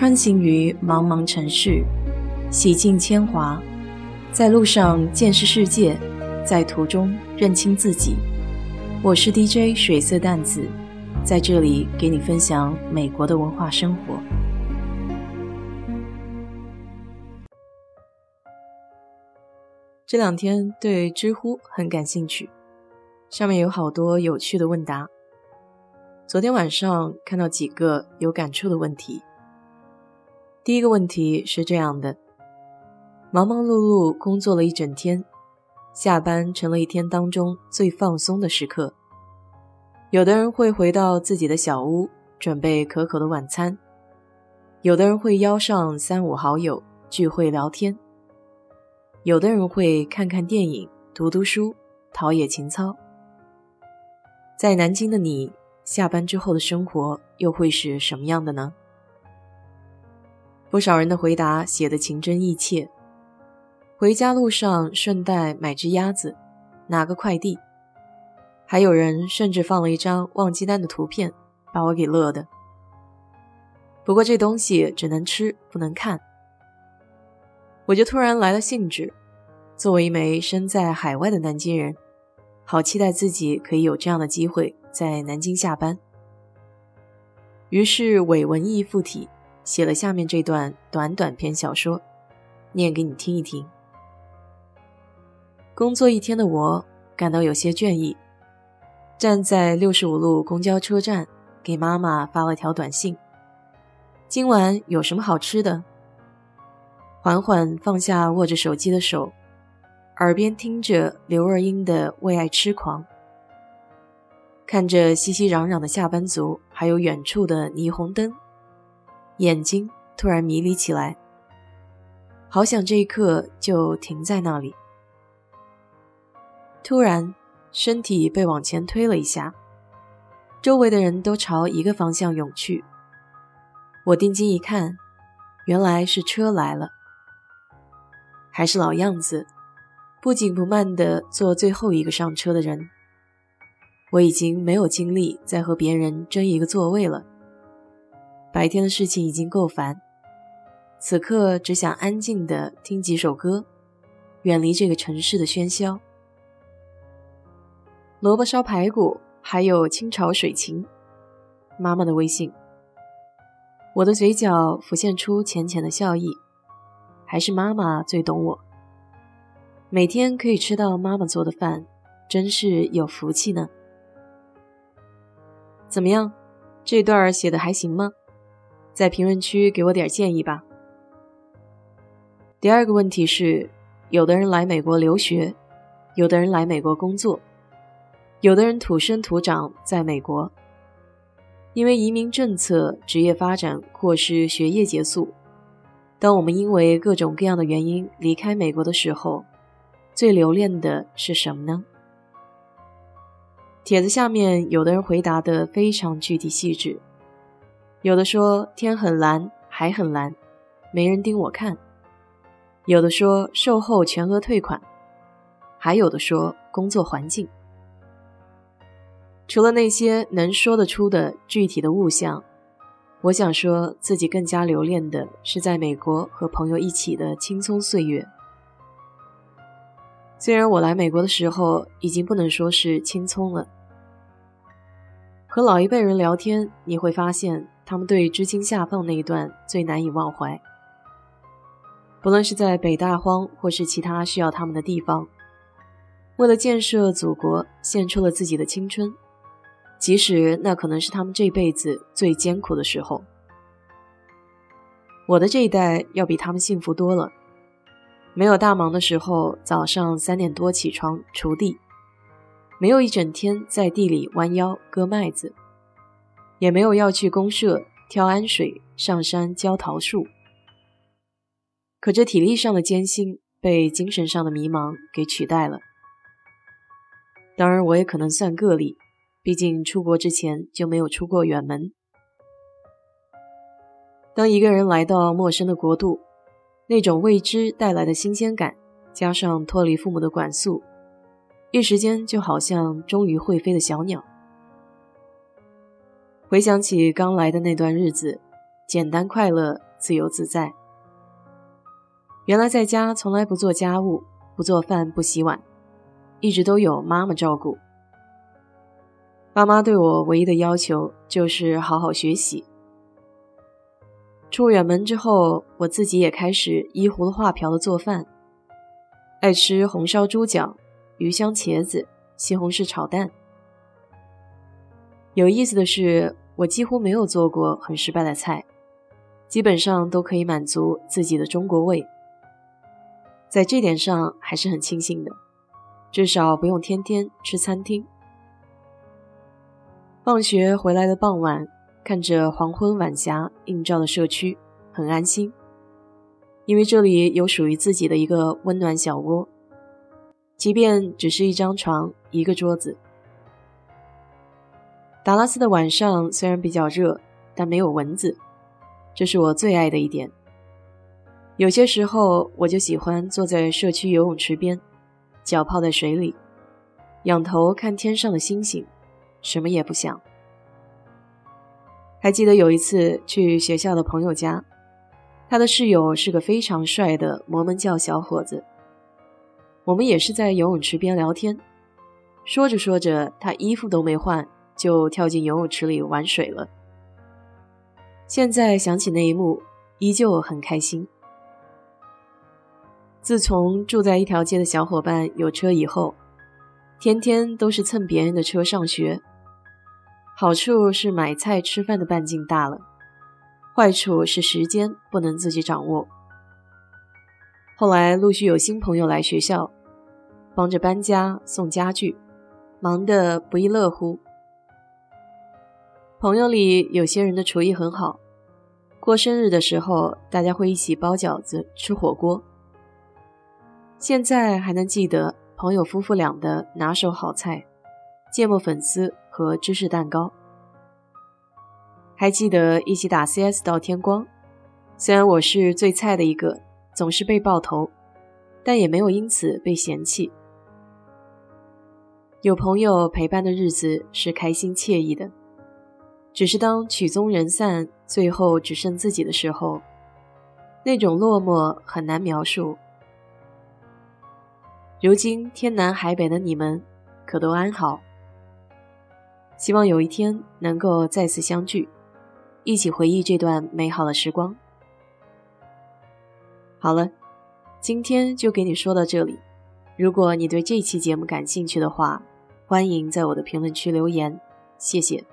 穿行于茫茫城市，洗尽铅华，在路上见识世界，在途中认清自己。我是 DJ 水色淡子，在这里给你分享美国的文化生活。这两天对知乎很感兴趣，上面有好多有趣的问答。昨天晚上看到几个有感触的问题。第一个问题是这样的：忙忙碌碌工作了一整天，下班成了一天当中最放松的时刻。有的人会回到自己的小屋，准备可口的晚餐；有的人会邀上三五好友聚会聊天；有的人会看看电影、读读书，陶冶情操。在南京的你，下班之后的生活又会是什么样的呢？不少人的回答写得情真意切。回家路上顺带买只鸭子，拿个快递。还有人甚至放了一张忘鸡蛋的图片，把我给乐的。不过这东西只能吃不能看。我就突然来了兴致，作为一枚身在海外的南京人，好期待自己可以有这样的机会在南京下班。于是伪文艺附体。写了下面这段短短篇小说，念给你听一听。工作一天的我感到有些倦意，站在六十五路公交车站，给妈妈发了条短信：“今晚有什么好吃的？”缓缓放下握着手机的手，耳边听着刘若英的《为爱痴狂》，看着熙熙攘攘的下班族，还有远处的霓虹灯。眼睛突然迷离起来，好想这一刻就停在那里。突然，身体被往前推了一下，周围的人都朝一个方向涌去。我定睛一看，原来是车来了。还是老样子，不紧不慢地做最后一个上车的人。我已经没有精力再和别人争一个座位了。白天的事情已经够烦，此刻只想安静的听几首歌，远离这个城市的喧嚣。萝卜烧排骨，还有清炒水芹。妈妈的微信。我的嘴角浮现出浅浅的笑意，还是妈妈最懂我。每天可以吃到妈妈做的饭，真是有福气呢。怎么样，这段写的还行吗？在评论区给我点建议吧。第二个问题是，有的人来美国留学，有的人来美国工作，有的人土生土长在美国，因为移民政策、职业发展或是学业结束。当我们因为各种各样的原因离开美国的时候，最留恋的是什么呢？帖子下面有的人回答的非常具体细致。有的说天很蓝，海很蓝，没人盯我看；有的说售后全额退款，还有的说工作环境。除了那些能说得出的具体的物象，我想说自己更加留恋的是在美国和朋友一起的青葱岁月。虽然我来美国的时候已经不能说是青葱了，和老一辈人聊天，你会发现。他们对知青下放那一段最难以忘怀。不论是在北大荒，或是其他需要他们的地方，为了建设祖国，献出了自己的青春，即使那可能是他们这辈子最艰苦的时候。我的这一代要比他们幸福多了，没有大忙的时候，早上三点多起床锄地，没有一整天在地里弯腰割麦子。也没有要去公社挑氨水、上山浇桃树，可这体力上的艰辛被精神上的迷茫给取代了。当然，我也可能算个例，毕竟出国之前就没有出过远门。当一个人来到陌生的国度，那种未知带来的新鲜感，加上脱离父母的管束，一时间就好像终于会飞的小鸟。回想起刚来的那段日子，简单快乐自由自在。原来在家从来不做家务，不做饭，不洗碗，一直都有妈妈照顾。爸妈对我唯一的要求就是好好学习。出远门之后，我自己也开始依葫芦画瓢的做饭，爱吃红烧猪脚、鱼香茄子、西红柿炒蛋。有意思的是，我几乎没有做过很失败的菜，基本上都可以满足自己的中国胃。在这点上还是很庆幸的，至少不用天天吃餐厅。放学回来的傍晚，看着黄昏晚霞映照的社区，很安心，因为这里有属于自己的一个温暖小窝，即便只是一张床、一个桌子。达拉斯的晚上虽然比较热，但没有蚊子，这是我最爱的一点。有些时候，我就喜欢坐在社区游泳池边，脚泡在水里，仰头看天上的星星。什么也不想。还记得有一次去学校的朋友家，他的室友是个非常帅的摩门教小伙子。我们也是在游泳池边聊天，说着说着，他衣服都没换就跳进游泳池里玩水了。现在想起那一幕，依旧很开心。自从住在一条街的小伙伴有车以后，天天都是蹭别人的车上学。好处是买菜吃饭的半径大了，坏处是时间不能自己掌握。后来陆续有新朋友来学校，帮着搬家送家具，忙得不亦乐乎。朋友里有些人的厨艺很好，过生日的时候大家会一起包饺子、吃火锅。现在还能记得朋友夫妇俩的拿手好菜——芥末粉丝。和芝士蛋糕，还记得一起打 CS 到天光。虽然我是最菜的一个，总是被爆头，但也没有因此被嫌弃。有朋友陪伴的日子是开心惬意的，只是当曲终人散，最后只剩自己的时候，那种落寞很难描述。如今天南海北的你们，可都安好？希望有一天能够再次相聚，一起回忆这段美好的时光。好了，今天就给你说到这里。如果你对这期节目感兴趣的话，欢迎在我的评论区留言，谢谢。